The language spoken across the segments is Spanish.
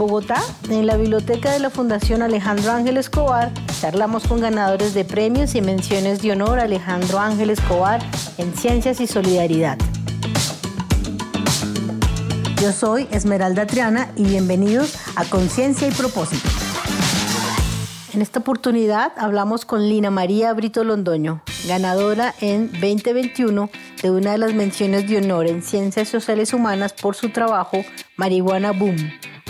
Bogotá, en la biblioteca de la Fundación Alejandro Ángel Escobar, charlamos con ganadores de premios y menciones de honor a Alejandro Ángel Escobar en Ciencias y Solidaridad. Yo soy Esmeralda Triana y bienvenidos a Conciencia y Propósito. En esta oportunidad hablamos con Lina María Brito Londoño, ganadora en 2021 de una de las menciones de honor en Ciencias Sociales Humanas por su trabajo Marihuana Boom,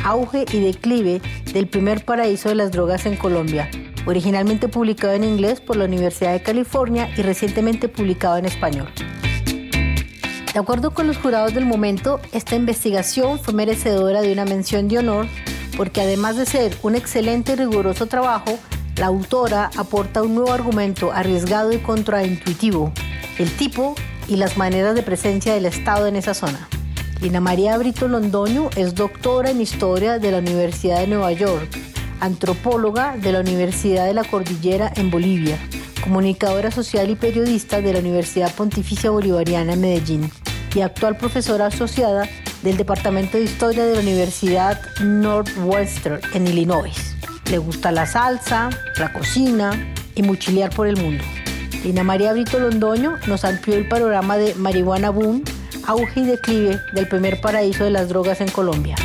auge y declive del primer paraíso de las drogas en Colombia, originalmente publicado en inglés por la Universidad de California y recientemente publicado en español. De acuerdo con los jurados del momento, esta investigación fue merecedora de una mención de honor porque además de ser un excelente y riguroso trabajo, la autora aporta un nuevo argumento arriesgado y contraintuitivo, el tipo y las maneras de presencia del Estado en esa zona. Lina María Brito Londoño es doctora en Historia de la Universidad de Nueva York, antropóloga de la Universidad de la Cordillera en Bolivia, comunicadora social y periodista de la Universidad Pontificia Bolivariana en Medellín y actual profesora asociada del Departamento de Historia de la Universidad Northwestern en Illinois. Le gusta la salsa, la cocina y mochilear por el mundo. Lina María Brito Londoño nos amplió el panorama de Marihuana Boom, auge y declive del primer paraíso de las drogas en Colombia.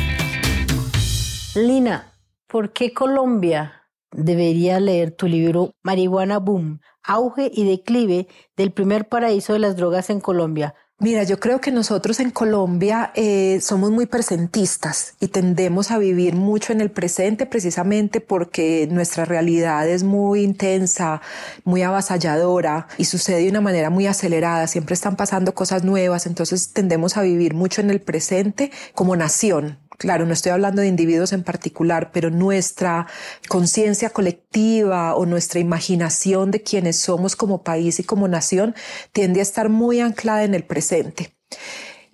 Lina, ¿por qué Colombia debería leer tu libro Marihuana Boom, auge y declive del primer paraíso de las drogas en Colombia? Mira, yo creo que nosotros en Colombia eh, somos muy presentistas y tendemos a vivir mucho en el presente precisamente porque nuestra realidad es muy intensa, muy avasalladora y sucede de una manera muy acelerada. Siempre están pasando cosas nuevas, entonces tendemos a vivir mucho en el presente como nación. Claro, no estoy hablando de individuos en particular, pero nuestra conciencia colectiva o nuestra imaginación de quienes somos como país y como nación tiende a estar muy anclada en el presente.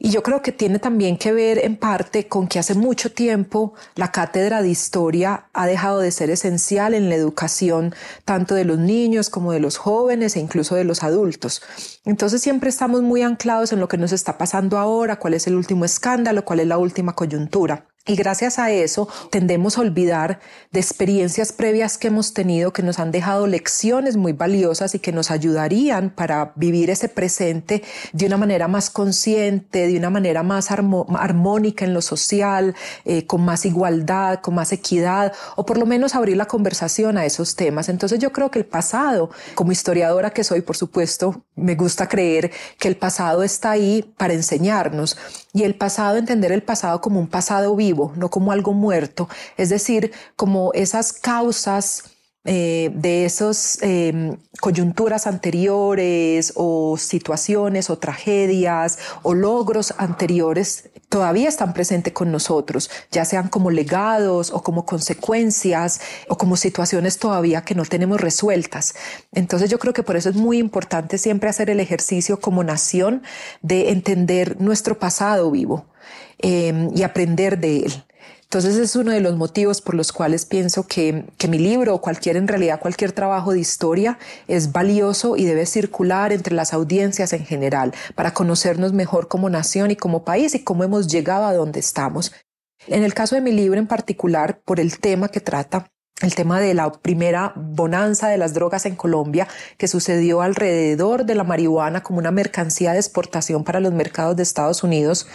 Y yo creo que tiene también que ver en parte con que hace mucho tiempo la cátedra de historia ha dejado de ser esencial en la educación tanto de los niños como de los jóvenes e incluso de los adultos. Entonces siempre estamos muy anclados en lo que nos está pasando ahora, cuál es el último escándalo, cuál es la última coyuntura. Y gracias a eso tendemos a olvidar de experiencias previas que hemos tenido que nos han dejado lecciones muy valiosas y que nos ayudarían para vivir ese presente de una manera más consciente, de una manera más armónica en lo social, eh, con más igualdad, con más equidad, o por lo menos abrir la conversación a esos temas. Entonces yo creo que el pasado, como historiadora que soy, por supuesto, me gusta creer que el pasado está ahí para enseñarnos y el pasado, entender el pasado como un pasado vivo no como algo muerto, es decir, como esas causas eh, de esas em, coyunturas anteriores o situaciones o tragedias o logros anteriores todavía están presentes con nosotros, ya sean como legados o como consecuencias o como situaciones todavía que no tenemos resueltas. Entonces yo creo que por eso es muy importante siempre hacer el ejercicio como nación de entender nuestro pasado vivo Em, y aprender de él. Entonces es uno de los motivos por los cuales pienso que, que, mi libro o cualquier, en realidad cualquier trabajo de historia es valioso y debe circular entre las audiencias en general para conocernos mejor como nación y como país y cómo hemos llegado a donde estamos. En el caso de mi libro en particular, por el tema que trata, el tema de la primera bonanza de las drogas en Colombia que sucedió alrededor de la marihuana como una mercancía de exportación para los mercados de Estados Unidos.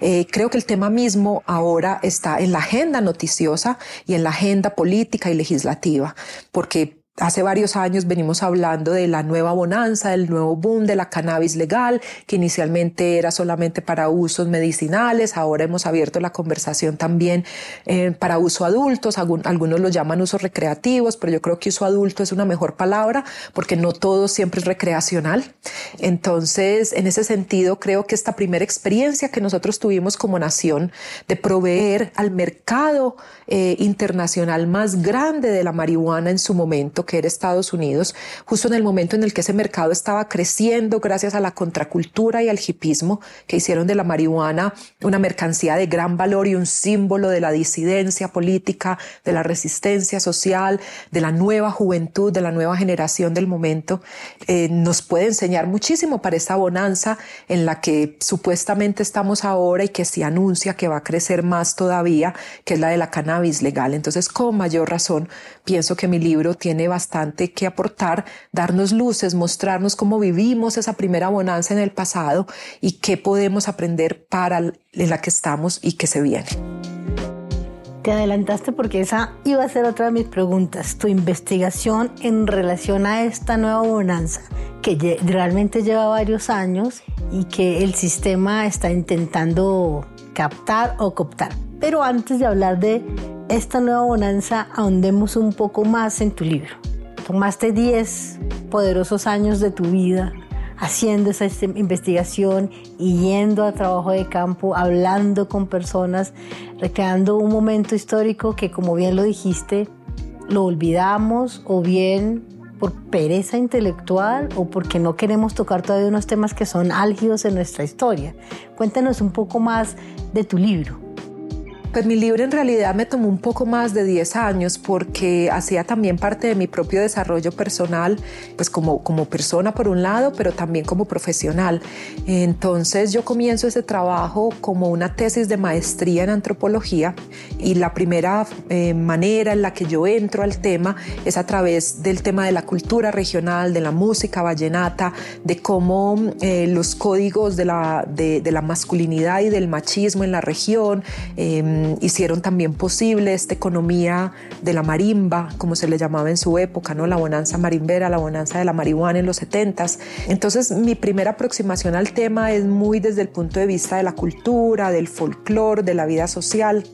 Eh, creo que el tema mismo ahora está en la agenda noticiosa y en la agenda política y legislativa, porque Hace varios años venimos hablando de la nueva bonanza, del nuevo boom de la cannabis legal, que inicialmente era solamente para usos medicinales. Ahora hemos abierto la conversación también eh, para uso adultos. Algunos lo llaman usos recreativos, pero yo creo que uso adulto es una mejor palabra porque no todo siempre es recreacional. Entonces, en ese sentido, creo que esta primera experiencia que nosotros tuvimos como nación de proveer al mercado eh, internacional más grande de la marihuana en su momento, que era Estados Unidos, justo en el momento en el que ese mercado estaba creciendo gracias a la contracultura y al hipismo que hicieron de la marihuana una mercancía de gran valor y un símbolo de la disidencia política, de la resistencia social, de la nueva juventud, de la nueva generación del momento, eh, nos puede enseñar muchísimo para esta bonanza en la que supuestamente estamos ahora y que se anuncia que va a crecer más todavía, que es la de la cannabis legal. Entonces, con mayor razón, pienso que mi libro tiene bastante que aportar, darnos luces, mostrarnos cómo vivimos esa primera bonanza en el pasado y qué podemos aprender para la que estamos y que se viene. Te adelantaste porque esa iba a ser otra de mis preguntas. Tu investigación en relación a esta nueva bonanza que realmente lleva varios años y que el sistema está intentando captar o cooptar. Pero antes de hablar de esta nueva bonanza, ahondemos un poco más en tu libro. Tomaste 10 poderosos años de tu vida haciendo esa investigación y yendo a trabajo de campo, hablando con personas, recreando un momento histórico que, como bien lo dijiste, lo olvidamos o bien por pereza intelectual o porque no queremos tocar todavía unos temas que son álgidos en nuestra historia. Cuéntanos un poco más de tu libro. Pues mi libro en realidad me tomó un poco más de 10 años porque hacía también parte de mi propio desarrollo personal, pues como, como persona por un lado, pero también como profesional. Entonces yo comienzo ese trabajo como una tesis de maestría en antropología y la primera eh, manera en la que yo entro al tema es a través del tema de la cultura regional, de la música vallenata, de cómo eh, los códigos de la, de, la masculinidad y del machismo en la región, em, Mm, hicieron también posible esta economía de la marimba, como se le llamaba en su época, ¿no? la bonanza marimbera, la bonanza de la marihuana en los 70 Entonces mi primera aproximación al tema es muy desde el punto de vista de la cultura, del folclore, de la vida social.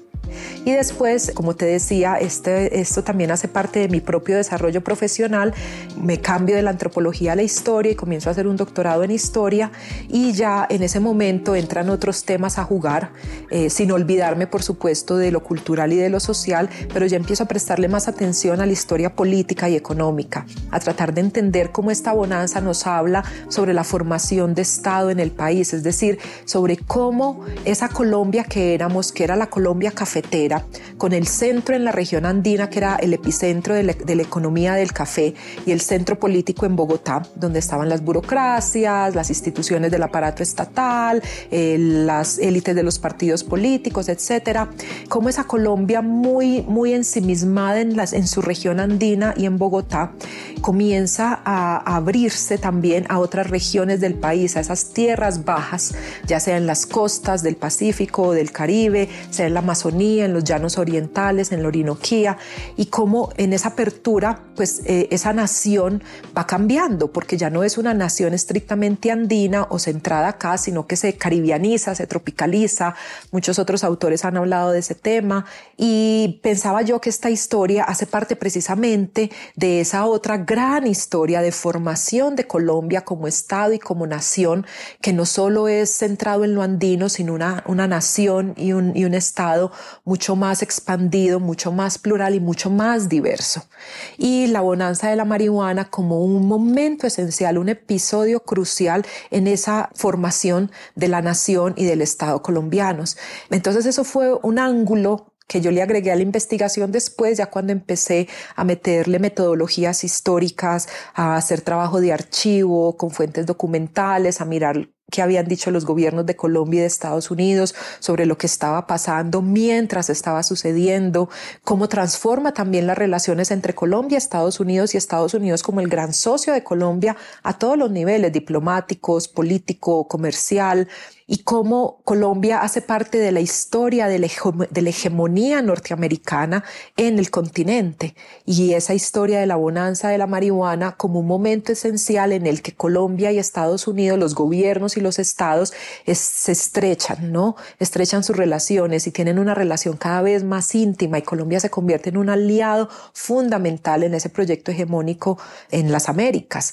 Y después, como te decía, este, esto también hace parte de mi propio desarrollo profesional. Me cambio de la antropología a la historia y comienzo a hacer un doctorado en historia y ya en ese momento entran otros temas a jugar, eh, sin olvidarme, por supuesto, de lo cultural y de lo social, pero ya empiezo a prestarle más atención a la historia política y económica, a tratar de entender cómo esta bonanza nos habla sobre la formación de Estado en el país, es decir, sobre cómo esa Colombia que éramos, que era la Colombia cafetera, con el centro en la región andina, que era el epicentro de la, economía del café, y el centro político en Bogotá, donde estaban las burocracias, las instituciones del aparato estatal, eh, las élites de los partidos políticos, etcétera. Como esa Colombia muy, muy ensimismada en, las, en su región andina y en Bogotá, comienza a abrirse también a otras regiones del país, a esas tierras bajas, ya sea en las costas del Pacífico, del Caribe, sea en la Amazonía, en los llanos orientales, en la Orinoquía, y cómo en esa apertura, pues eh, esa nación va cambiando, porque ya no es una nación estrictamente andina o centrada acá, sino que se caribianiza, se tropicaliza. Muchos otros autores han hablado de ese tema y pensaba yo que esta historia hace parte precisamente de esa otra gran historia de formación de Colombia como Estado y como nación, que no solo es centrado en lo andino, sino una, una nación y un, y un Estado mucho más expandido, mucho más plural y mucho más diverso. Y la bonanza de la marihuana como un momento esencial, un episodio crucial en esa formación de la nación y del Estado colombianos. Entonces eso fue un ángulo que yo le agregué a la investigación después, ya cuando empecé a meterle metodologías históricas, a hacer trabajo de archivo con fuentes documentales, a mirar que habían dicho los gobiernos de Colombia y de Estados Unidos sobre lo que estaba pasando mientras estaba sucediendo, cómo transforma también las relaciones entre Colombia, Estados Unidos y Estados Unidos como el gran socio de Colombia a todos los niveles diplomáticos, político, comercial, y cómo Colombia hace parte de la historia de la, hegemonía norteamericana en el continente y esa historia de la bonanza de la marihuana como un momento esencial en el que Colombia y Estados Unidos, los gobiernos y los estados se estrechan, ¿no? Estrechan sus relaciones y tienen una relación cada vez más íntima y Colombia se convierte en un aliado fundamental en ese proyecto hegemónico en las Américas.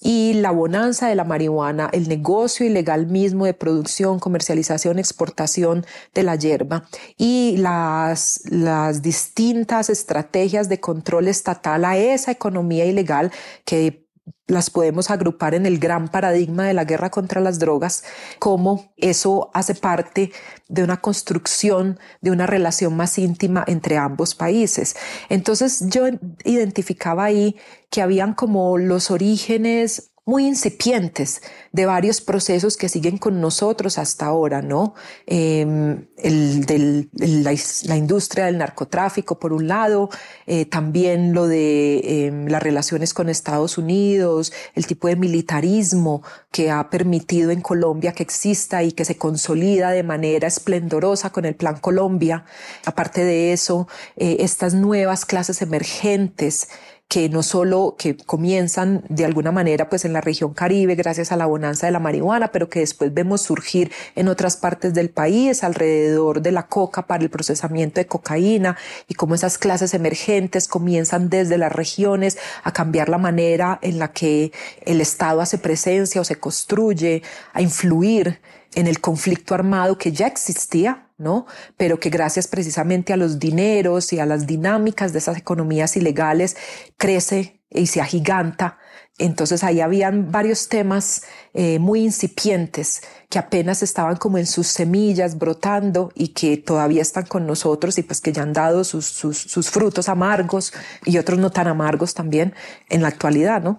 Y la bonanza de la marihuana, el negocio ilegal mismo de producción, comercialización, exportación de la hierba y las, las distintas estrategias de control estatal a esa economía ilegal que las podemos agrupar en el gran paradigma de la guerra contra las drogas, como eso hace parte de una construcción de una relación más íntima entre ambos países. Entonces yo identificaba ahí que habían como los orígenes muy incipientes de varios procesos que siguen con nosotros hasta ahora, ¿no? Em, el de la, industria del narcotráfico, por un lado, eh, también lo de em, las relaciones con Estados Unidos, el tipo de militarismo que ha permitido en Colombia que exista y que se consolida de manera esplendorosa con el Plan Colombia. Aparte de eso, eh, estas nuevas clases emergentes que no solo que comienzan de alguna manera pues en la región Caribe gracias a la bonanza de la marihuana, pero que después vemos surgir en otras partes del país alrededor de la coca para el procesamiento de cocaína y cómo esas clases emergentes comienzan desde las regiones a cambiar la manera en la que el Estado hace presencia o se construye, a influir en el conflicto armado que ya existía ¿no? Pero que gracias precisamente a los dineros y a las dinámicas de esas economías ilegales crece y se agiganta. Entonces ahí habían varios temas eh, muy incipientes que apenas estaban como en sus semillas brotando y que todavía están con nosotros y pues que ya han dado sus, sus, sus frutos amargos y otros no tan amargos también en la actualidad, ¿no?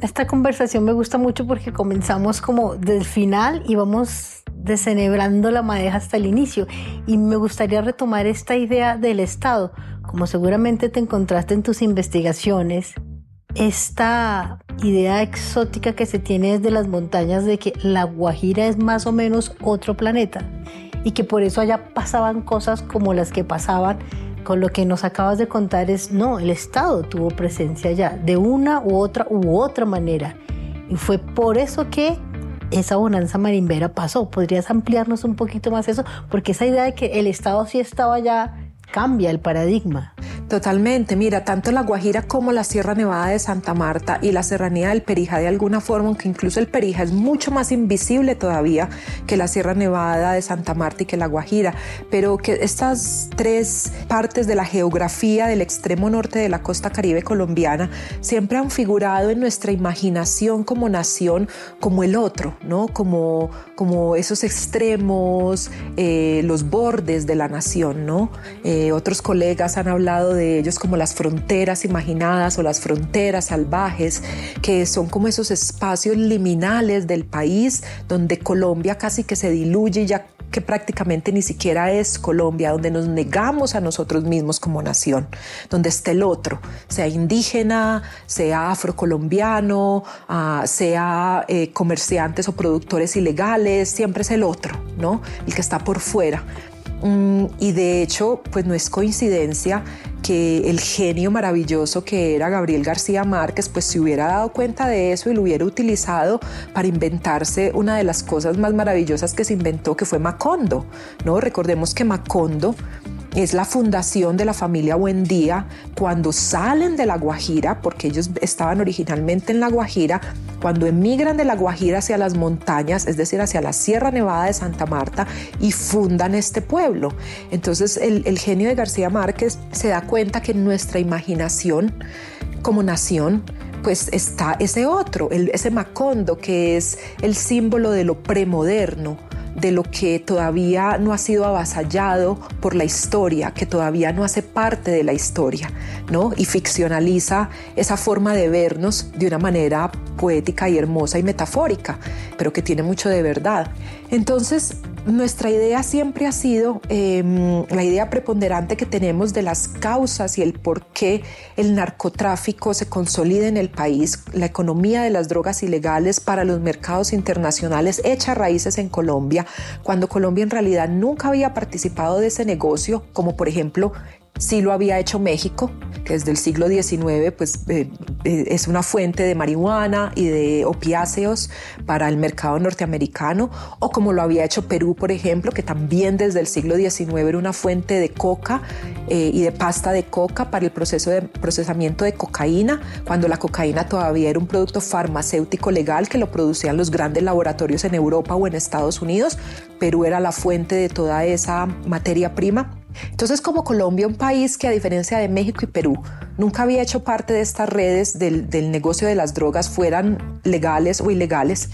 Esta conversación me gusta mucho porque comenzamos como del final y vamos desenebrando la madeja hasta el inicio. Y me gustaría retomar esta idea del Estado. Como seguramente te encontraste en tus investigaciones, esta idea exótica que se tiene desde las montañas de que la Guajira es más o menos otro planeta y que por eso allá pasaban cosas como las que pasaban con lo que nos acabas de contar es no, el Estado tuvo presencia allá de una u otra u otra manera y fue por eso que esa bonanza marimbera pasó. ¿Podrías ampliarnos un poquito más eso? Porque esa idea de que el Estado sí estaba ya cambia el paradigma. Totalmente, mira, tanto la Guajira como la Sierra Nevada de Santa Marta y la Serranía del Perija de alguna forma, aunque incluso el Perija es mucho más invisible todavía que la Sierra Nevada de Santa Marta y que la Guajira, pero que estas tres partes de la geografía del extremo norte de la costa caribe colombiana siempre han figurado en nuestra imaginación como nación como el otro, ¿no? Como, como esos extremos, eh, los bordes de la nación, ¿no? Eh, otros colegas han hablado de ellos como las fronteras imaginadas o las fronteras salvajes, que son como esos espacios liminales del país donde Colombia casi que se diluye ya que prácticamente ni siquiera es Colombia, donde nos negamos a nosotros mismos como nación, donde está el otro, sea indígena, sea afrocolombiano, uh, sea eh, comerciantes o productores ilegales, siempre es el otro, ¿no? El que está por fuera. Mm, y de hecho, pues no es coincidencia que el genio maravilloso que era Gabriel García Márquez, pues se hubiera dado cuenta de eso y lo hubiera utilizado para inventarse una de las cosas más maravillosas que se inventó, que fue Macondo, ¿no? Recordemos que Macondo es la fundación de la familia Buendía cuando salen de la Guajira, porque ellos estaban originalmente en la Guajira, cuando emigran de la Guajira hacia las montañas, es decir, hacia la Sierra Nevada de Santa Marta y fundan este pueblo. Entonces el, genio de García Márquez se da cuenta que nuestra imaginación como nación pues está ese otro, ese Macondo, que es el símbolo de lo premoderno, de lo que todavía no ha sido avasallado por la historia, que todavía no hace parte de la historia, ¿no? Y ficcionaliza esa forma de vernos de una manera poética y hermosa y metafórica, pero que tiene mucho de verdad. Entonces, nuestra idea siempre ha sido em, la idea preponderante que tenemos de las causas y el por qué el narcotráfico se consolida en el país, la economía de las drogas ilegales para los mercados internacionales echa raíces en Colombia, cuando Colombia en realidad nunca había participado de ese negocio, como por ejemplo Sí lo había hecho México, que desde el siglo XIX pues, eh, eh, es una fuente de marihuana y de opiáceos para el mercado norteamericano, o como lo había hecho Perú, por ejemplo, que también desde el siglo XIX era una fuente de coca eh, y de pasta de coca para el proceso de procesamiento de cocaína, cuando la cocaína todavía era un producto farmacéutico legal que lo producían los grandes laboratorios en Europa o en Estados Unidos. Perú era la fuente de toda esa materia prima entonces, como Colombia, un país que a diferencia de México y Perú, nunca había hecho parte de estas redes del, negocio de las drogas, fueran legales o ilegales,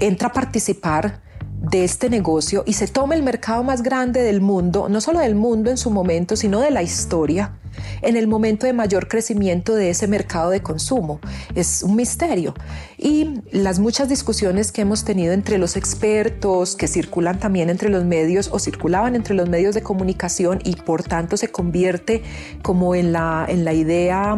entra a participar de este negocio y se toma el mercado más grande del mundo, no solo del mundo en su momento, sino de la historia, en el momento de mayor crecimiento de ese mercado de consumo. Es un misterio. Y las muchas discusiones que hemos tenido entre los expertos, que circulan también entre los medios o circulaban entre los medios de comunicación y por tanto se convierte como en la, en la idea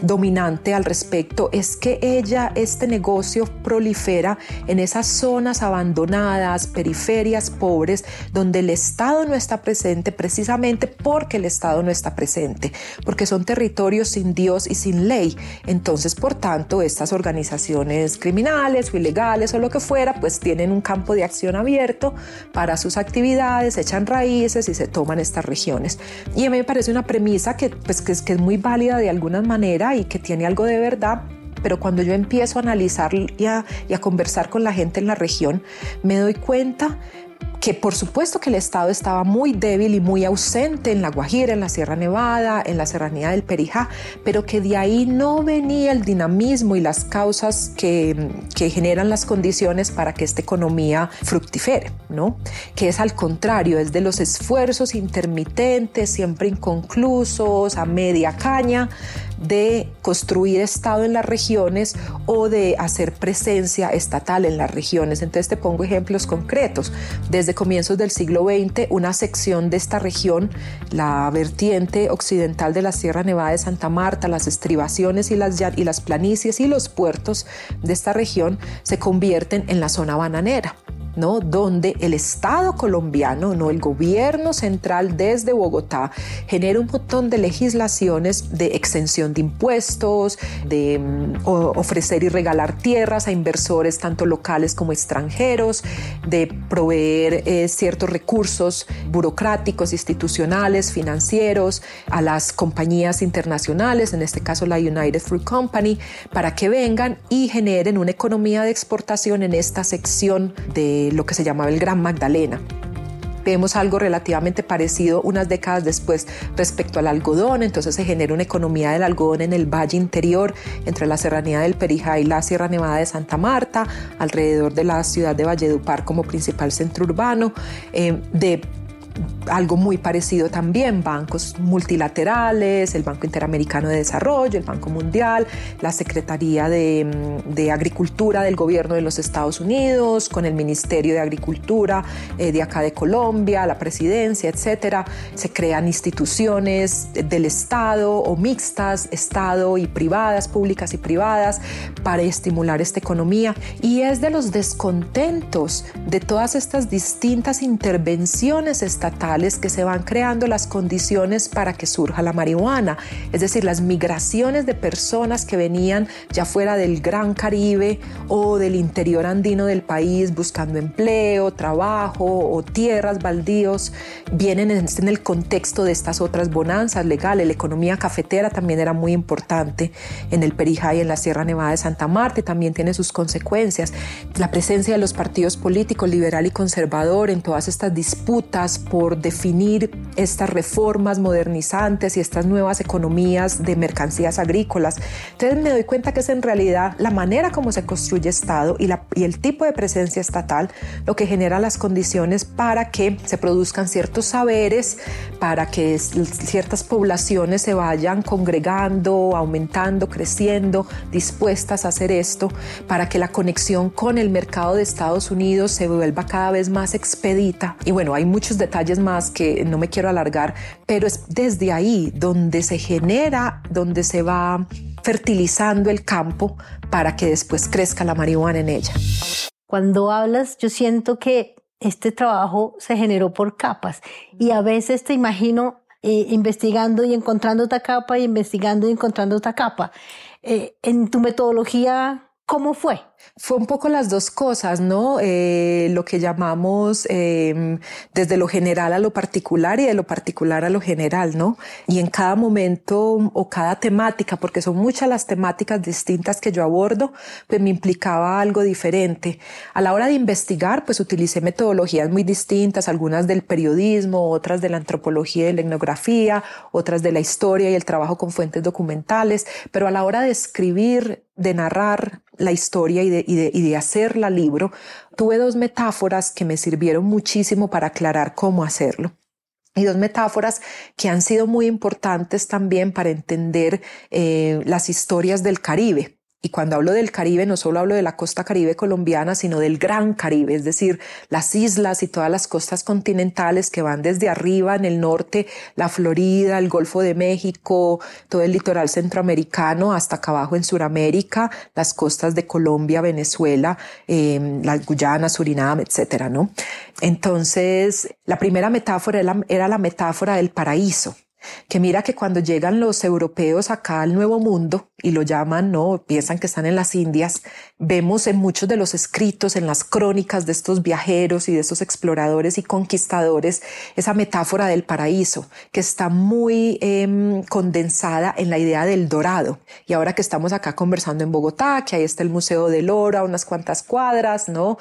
dominante al respecto es que ella, este negocio prolifera en esas zonas abandonadas, periferias, pobres, donde el Estado no está presente precisamente porque el Estado no está presente, porque son territorios sin Dios y sin ley. Entonces, por tanto, estas organizaciones criminales o ilegales o lo que fuera, pues tienen un campo de acción abierto para sus actividades, echan raíces y se toman estas regiones. Y a mí me parece una premisa que, pues, que, es, que es muy válida de alguna y que tiene algo de verdad, pero cuando yo empiezo a analizar y a, conversar con la gente en la región, me doy cuenta que por supuesto que el Estado estaba muy débil y muy ausente en la Guajira, en la Sierra Nevada, en la Serranía del Perijá, pero que de ahí no venía el dinamismo y las causas que, que generan las condiciones para que esta economía fructifere, ¿no? Que es al contrario, es de los esfuerzos intermitentes, siempre inconclusos, a media caña, de construir Estado en las regiones o de hacer presencia estatal en las regiones. Entonces te pongo ejemplos concretos. Desde comienzos del siglo XX, una sección de esta región, la vertiente occidental de la Sierra Nevada de Santa Marta, las estribaciones y las, y las planicies y los puertos de esta región se convierten en la zona bananera. ¿No? donde el Estado colombiano, ¿no? el gobierno central desde Bogotá, genera un montón de legislaciones de exención de impuestos, de mm, ofrecer y regalar tierras a inversores tanto locales como extranjeros, de proveer eh, ciertos recursos burocráticos, institucionales, financieros a las compañías internacionales, en este caso la United Fruit Company, para que vengan y generen una economía de exportación en esta sección de lo que se llamaba el Gran Magdalena. Vemos algo relativamente parecido unas décadas después respecto al algodón, entonces se genera una economía del algodón en el valle interior entre la serranía del Perijá y la Sierra Nevada de Santa Marta, alrededor de la ciudad de Valledupar como principal centro urbano, eh, de algo muy parecido también, bancos multilaterales, el Banco Interamericano de Desarrollo, el Banco Mundial, la Secretaría de, mm, Agricultura del Gobierno de los Estados Unidos, con el Ministerio de Agricultura eh, de acá de Colombia, la Presidencia, etcétera. Se crean instituciones del Estado o mixtas, Estado y privadas, públicas y privadas, para estimular esta economía. Y es de los descontentos de todas estas distintas intervenciones estatales que se van creando las condiciones para que surja la marihuana, es decir, las migraciones de personas que venían ya fuera del Gran Caribe o del interior andino del país buscando empleo, trabajo o tierras, baldíos, vienen en, el contexto de estas otras bonanzas legales. La economía cafetera también era muy importante en el Perijá y en la Sierra Nevada de Santa Marta y también tiene sus consecuencias. La presencia de los partidos políticos liberal y conservador en todas estas disputas por definir estas reformas modernizantes y estas nuevas economías de mercancías agrícolas. Entonces me doy cuenta que es en realidad la manera como se construye Estado y, la, y el tipo de presencia estatal lo que genera las condiciones para que se produzcan ciertos saberes, para que ciertas poblaciones se vayan congregando, aumentando, creciendo, dispuestas a hacer esto, para que la conexión con el mercado de Estados Unidos se vuelva cada vez más expedita. Y bueno, hay muchos detalles más que no me quiero alargar, pero es desde ahí donde se genera, donde se va fertilizando el campo para que después crezca la marihuana en ella. Cuando hablas, yo siento que este trabajo se generó por capas y a veces te imagino eh, investigando y encontrando otra capa y investigando y encontrando otra capa. Eh, en tu metodología, ¿cómo fue? Fue un poco las dos cosas, ¿no? Eh, lo que llamamos em, desde lo general a lo particular y de lo particular a lo general, ¿no? Y en cada momento o cada temática, porque son muchas las temáticas distintas que yo abordo, pues me implicaba algo diferente. A la hora de investigar, pues utilicé metodologías muy distintas, algunas del periodismo, otras de la antropología y la etnografía, otras de la historia y el trabajo con fuentes documentales, pero a la hora de escribir, de narrar la historia y de y de, hacer la libro, tuve dos metáforas que me sirvieron muchísimo para aclarar cómo hacerlo y dos metáforas que han sido muy importantes también para entender eh, las historias del Caribe. Y cuando hablo del Caribe, no solo hablo de la costa caribe colombiana, sino del Gran Caribe, es decir, las islas y todas las costas continentales que van desde arriba en el norte, la Florida, el Golfo de México, todo el litoral centroamericano, hasta acá abajo en Sudamérica, las costas de Colombia, Venezuela, eh, la Guyana, Surinam, etcétera, ¿no? Entonces, la primera metáfora era la metáfora del paraíso que mira que cuando llegan los europeos acá al Nuevo Mundo y lo llaman, no, piensan que están en las Indias, vemos en muchos de los escritos, en las crónicas de estos viajeros y de estos exploradores y conquistadores, esa metáfora del paraíso, que está muy em, condensada en la idea del dorado. Y ahora que estamos acá conversando en Bogotá, que ahí está el Museo del Oro a unas cuantas cuadras, ¿no?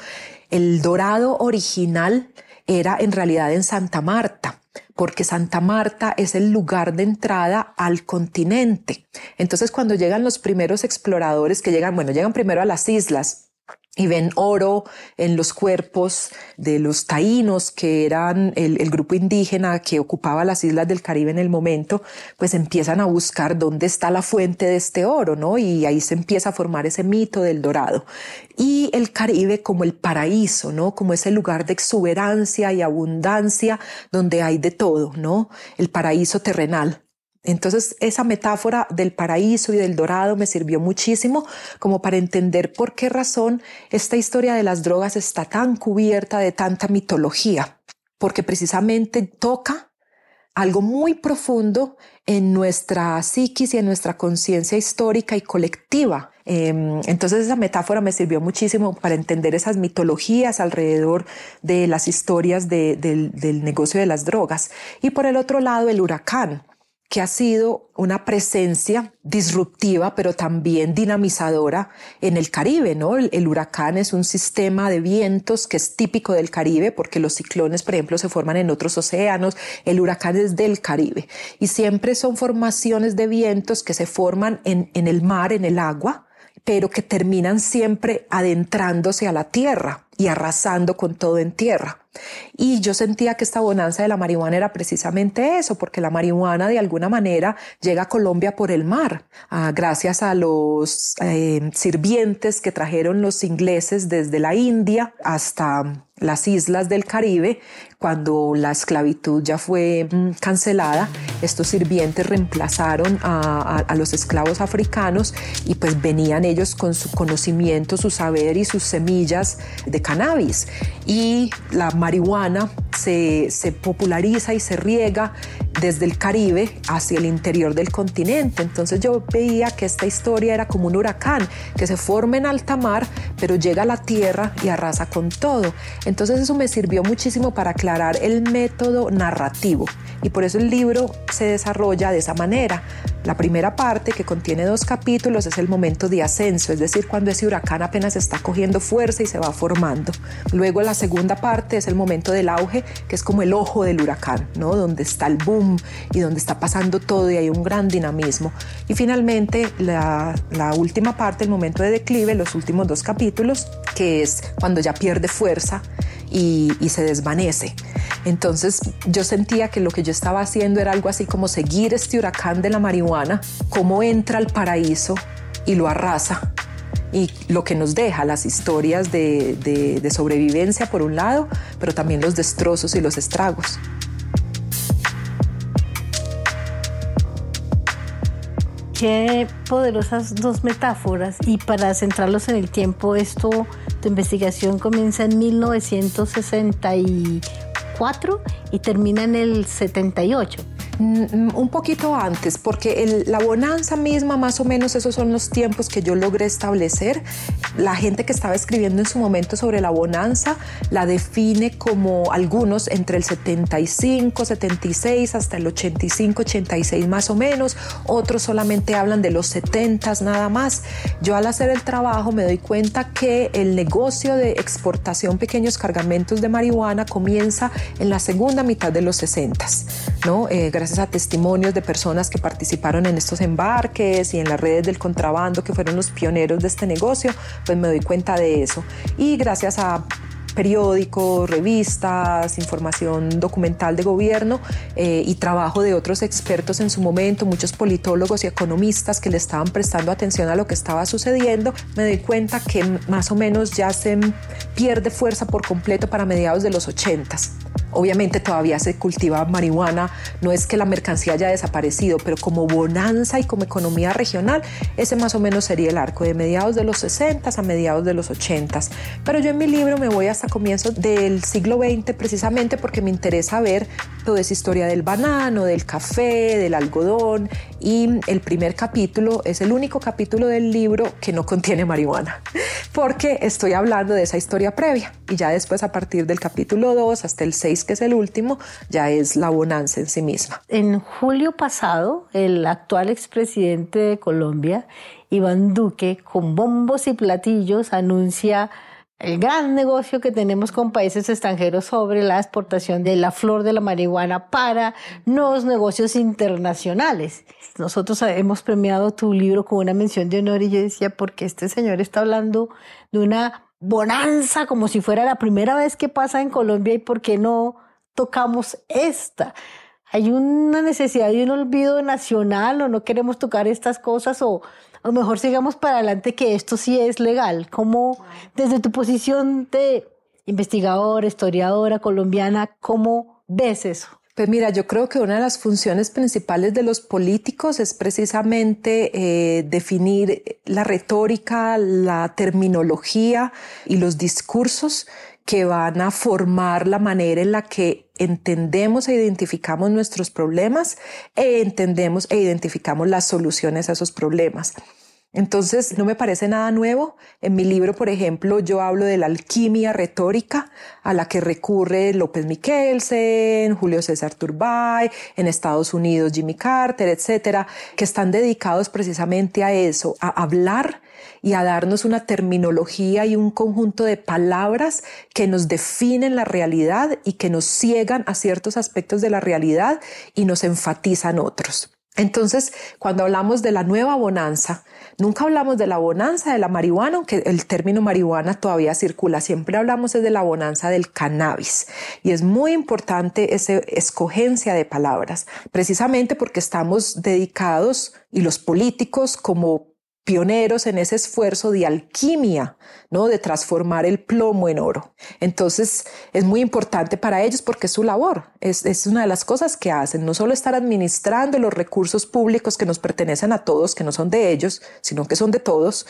El dorado original era en realidad en Santa Marta porque Santa Marta es el lugar de entrada al continente. Entonces, cuando llegan los primeros exploradores que llegan, bueno, llegan primero a las islas, y ven oro en los cuerpos de los taínos, que eran el, grupo indígena que ocupaba las islas del Caribe en el momento, pues empiezan a buscar dónde está la fuente de este oro, ¿no? Y ahí se empieza a formar ese mito del dorado. Y el Caribe como el paraíso, ¿no? Como ese lugar de exuberancia y abundancia donde hay de todo, ¿no? El paraíso terrenal. Entonces esa metáfora del paraíso y del dorado me sirvió muchísimo como para entender por qué razón esta historia de las drogas está tan cubierta de tanta mitología, porque precisamente toca algo muy profundo en nuestra psiquis y en nuestra conciencia histórica y colectiva. Em, entonces esa metáfora me sirvió muchísimo para entender esas mitologías alrededor de las historias del negocio de las drogas. Y por el otro lado, el huracán que ha sido una presencia disruptiva, pero también dinamizadora en el Caribe, ¿no? El, huracán es un sistema de vientos que es típico del Caribe, porque los ciclones, por ejemplo, se forman en otros océanos. El huracán es del Caribe. Y siempre son formaciones de vientos que se forman en, en el mar, en el agua, pero que terminan siempre adentrándose a la tierra y arrasando con todo en tierra. Y yo sentía que esta bonanza de la marihuana era precisamente eso, porque la marihuana de alguna manera llega a Colombia por el mar, ah, gracias a los eh, sirvientes que trajeron los ingleses desde la India hasta las islas del Caribe, cuando la esclavitud ya fue mm, cancelada, estos sirvientes reemplazaron a, los esclavos africanos y pues venían ellos con su conocimiento, su saber y sus semillas de cannabis. Y la marihuana se, se populariza y se riega desde el Caribe hacia el interior del continente. Entonces yo veía que esta historia era como un huracán que se forma en alta mar, pero llega a la tierra y arrasa con todo. Entonces eso me sirvió muchísimo para aclarar el método narrativo y por eso el libro se desarrolla de esa manera. La primera parte, que contiene dos capítulos, es el momento de ascenso, es decir, cuando ese huracán apenas está cogiendo fuerza y se va formando. Luego la segunda parte es el momento del auge, que es como el ojo del huracán, ¿no? Donde está el boom y donde está pasando todo y hay un gran dinamismo. Y finalmente la, la última parte, el momento de declive, los últimos dos capítulos, que es cuando ya pierde fuerza y, se desvanece. Entonces yo sentía que lo que yo estaba haciendo era algo así como seguir este huracán de la marihuana, cómo entra al paraíso y lo arrasa y lo que nos deja las historias de, de, sobrevivencia por un lado, pero también los destrozos y los estragos. Qué poderosas dos metáforas y para centrarlos en el tiempo, esto, tu investigación comienza en 1964 y termina en el 78. Mm, un poquito antes, porque la bonanza misma, más o menos esos son los tiempos que yo logré establecer. La gente que estaba escribiendo en su momento sobre la bonanza la define como algunos entre el 75, 76 hasta el 85, 86 más o menos. Otros solamente hablan de los 70 nada más. Yo al hacer el trabajo me doy cuenta que el negocio de exportación pequeños cargamentos de marihuana comienza en la segunda mitad de los 60, ¿no? Eh, gracias a testimonios de personas que participaron en estos embarques y en las redes del contrabando que fueron los pioneros de este negocio, pues me doy cuenta de eso. Y gracias a periódicos, revistas, información documental de gobierno eh, y trabajo de otros expertos en su momento, muchos politólogos y economistas que le estaban prestando atención a lo que estaba sucediendo, me doy cuenta que más o menos ya se pierde fuerza por completo para mediados de los 80 Obviamente todavía se cultiva marihuana, no es que la mercancía haya desaparecido, pero como bonanza y como economía regional, ese más o menos sería el arco de mediados de los 60 a mediados de los 80. Pero yo en mi libro me voy hasta comienzos del siglo XX precisamente porque me interesa ver toda esa historia del banano, del café, del algodón y el primer capítulo es el único capítulo del libro que no contiene marihuana porque estoy hablando de esa historia previa y ya después a partir del capítulo 2 hasta el 6 que es el último, ya es la bonanza en sí misma. En julio pasado, el actual expresidente de Colombia, Iván Duque, con bombos y platillos, anuncia el gran negocio que tenemos con países extranjeros sobre la exportación de la flor de la marihuana para nuevos negocios internacionales. Nosotros hemos premiado tu libro con una mención de honor y yo decía, porque este señor está hablando de una bonanza como si fuera la primera vez que pasa en Colombia y por qué no tocamos esta. Hay una necesidad de un olvido nacional o no queremos tocar estas cosas o o mejor sigamos para adelante que esto sí es legal. ¿Cómo, desde tu posición de investigadora, historiadora colombiana, cómo ves eso? Pues mira, yo creo que una de las funciones principales de los políticos es precisamente eh, definir la retórica, la terminología y los discursos que van a formar la manera en la que entendemos e identificamos nuestros problemas e entendemos e identificamos las soluciones a esos problemas. Entonces, no me parece nada nuevo. En mi libro, por ejemplo, yo hablo de la alquimia retórica a la que recurre López Michelsen, Julio César Turbay, en Estados Unidos Jimmy Carter, etcétera, que están dedicados precisamente a eso, a hablar y a darnos una terminología y un conjunto de palabras que nos definen la realidad y que nos ciegan a ciertos aspectos de la realidad y nos enfatizan otros. Entonces, cuando hablamos de la nueva bonanza, nunca hablamos de la bonanza de la marihuana, aunque el término marihuana todavía circula, siempre hablamos de la bonanza del cannabis. Y es muy importante esa escogencia de palabras, precisamente porque estamos dedicados y los políticos como pioneros en ese esfuerzo de alquimia, ¿no? De transformar el plomo en oro. Entonces, es muy importante para ellos porque es su labor, es, es una de las cosas que hacen, no solo estar administrando los recursos públicos que nos pertenecen a todos, que no son de ellos, sino que son de todos,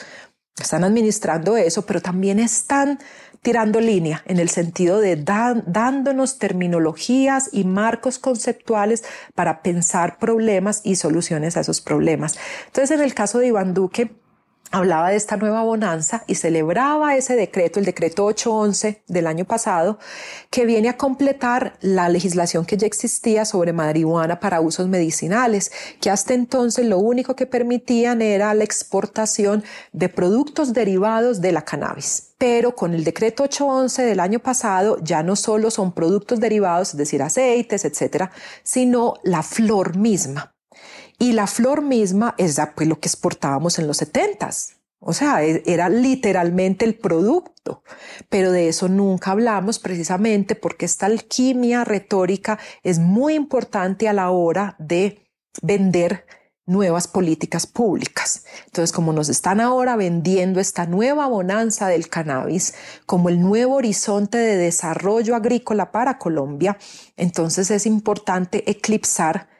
están administrando eso, pero también están tirando línea en el sentido de dándonos terminologías y marcos conceptuales para pensar problemas y soluciones a esos problemas. Entonces, en el caso de Iván Duque, hablaba de esta nueva bonanza y celebraba ese decreto, el decreto 811 del año pasado, que viene a completar la legislación que ya existía sobre marihuana para usos medicinales, que hasta entonces lo único que permitían era la exportación de productos derivados de la cannabis. Pero con el decreto 811 del año pasado ya no solo son productos derivados, es decir, aceites, etcétera, sino la flor misma. Y la flor misma es pues, lo que exportábamos en los setentas. O sea, e, era literalmente el producto, pero de eso nunca hablamos precisamente porque esta alquimia retórica es muy importante a la hora de vender nuevas políticas públicas. Entonces, como nos están ahora vendiendo esta nueva bonanza del cannabis como el nuevo horizonte de desarrollo agrícola para Colombia, entonces es importante eclipsar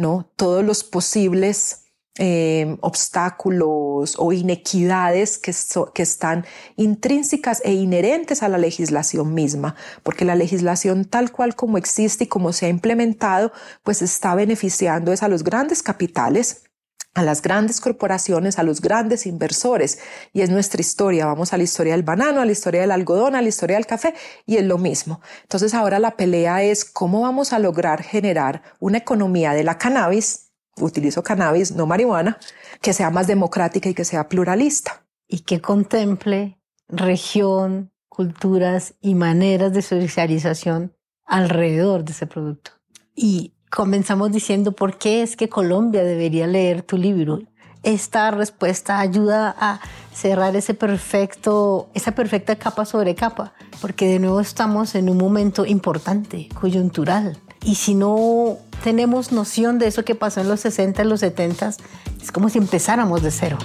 ¿no? Todos los posibles eh, obstáculos o inequidades que, que están intrínsecas e inherentes a la legislación misma, porque la legislación tal cual como existe y como se ha implementado, pues está beneficiando es a los grandes capitales a las grandes corporaciones, a los grandes inversores. Y es nuestra historia. Vamos a la historia del banano, a la historia del algodón, a la historia del café y es lo mismo. Entonces ahora la pelea es cómo vamos a lograr generar una economía de la cannabis, utilizo cannabis, no marihuana, que sea más democrática y que sea pluralista. Y que contemple región, culturas y maneras de socialización alrededor de ese producto. Y comenzamos diciendo por qué es que Colombia debería leer tu libro. Esta respuesta ayuda a cerrar ese perfecto, esa perfecta capa sobre capa, porque de nuevo estamos en un momento importante, coyuntural. Y si no tenemos noción de eso que pasó en los 60, en los 70, es como si empezáramos de cero.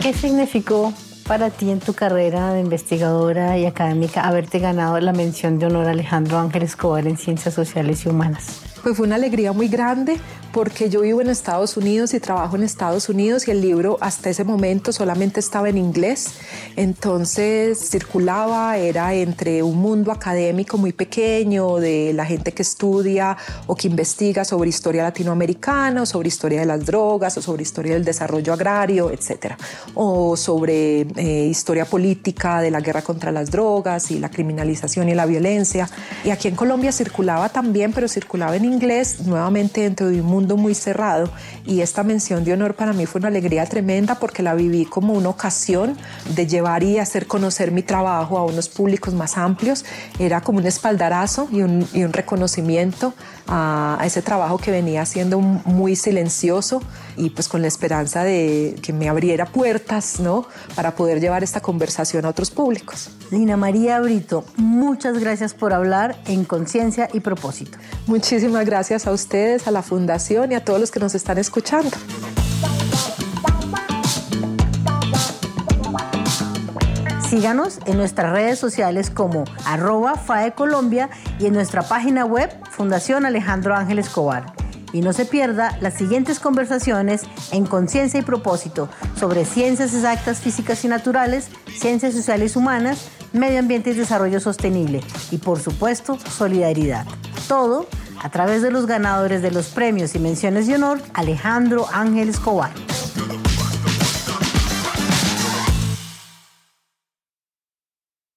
¿Qué significó para ti en tu carrera de investigadora y académica haberte ganado la mención de honor Alejandro Ángel Escobar en Ciencias Sociales y Humanas? Pues fue una alegría muy grande porque yo vivo en Estados Unidos y trabajo en Estados Unidos y el libro hasta ese momento solamente estaba en inglés, entonces circulaba, era entre un mundo académico muy pequeño de la gente que estudia o que investiga sobre historia latinoamericana, o sobre historia de las drogas, o sobre historia del desarrollo agrario, etcétera, o sobre eh, historia política de la guerra contra las drogas y la criminalización y la violencia. Y aquí en Colombia circulaba también, pero circulaba en inglés, nuevamente dentro de un mundo muy cerrado. Y esta mención de honor para mí fue una alegría tremenda porque la viví como una ocasión de llevar y hacer conocer mi trabajo a unos públicos más amplios. Era como un espaldarazo y un, y un reconocimiento a, a, ese trabajo que venía haciendo muy silencioso y pues con la esperanza de que me abriera puertas, ¿no? Para poder llevar esta conversación a otros públicos. Lina María Brito, muchas gracias por hablar en Conciencia y Propósito. Muchísimas gracias a ustedes, a la Fundación y a todos los que nos están escuchando. Síganos en nuestras redes sociales como arroba FAE Colombia y en nuestra página web Fundación Alejandro Ángel Escobar. Y no se pierda las siguientes conversaciones en Conciencia y Propósito sobre ciencias exactas, físicas y naturales, ciencias sociales humanas, medio ambiente y desarrollo sostenible y por supuesto solidaridad. Todo a través de los ganadores de los premios y menciones de honor Alejandro Ángel Escobar.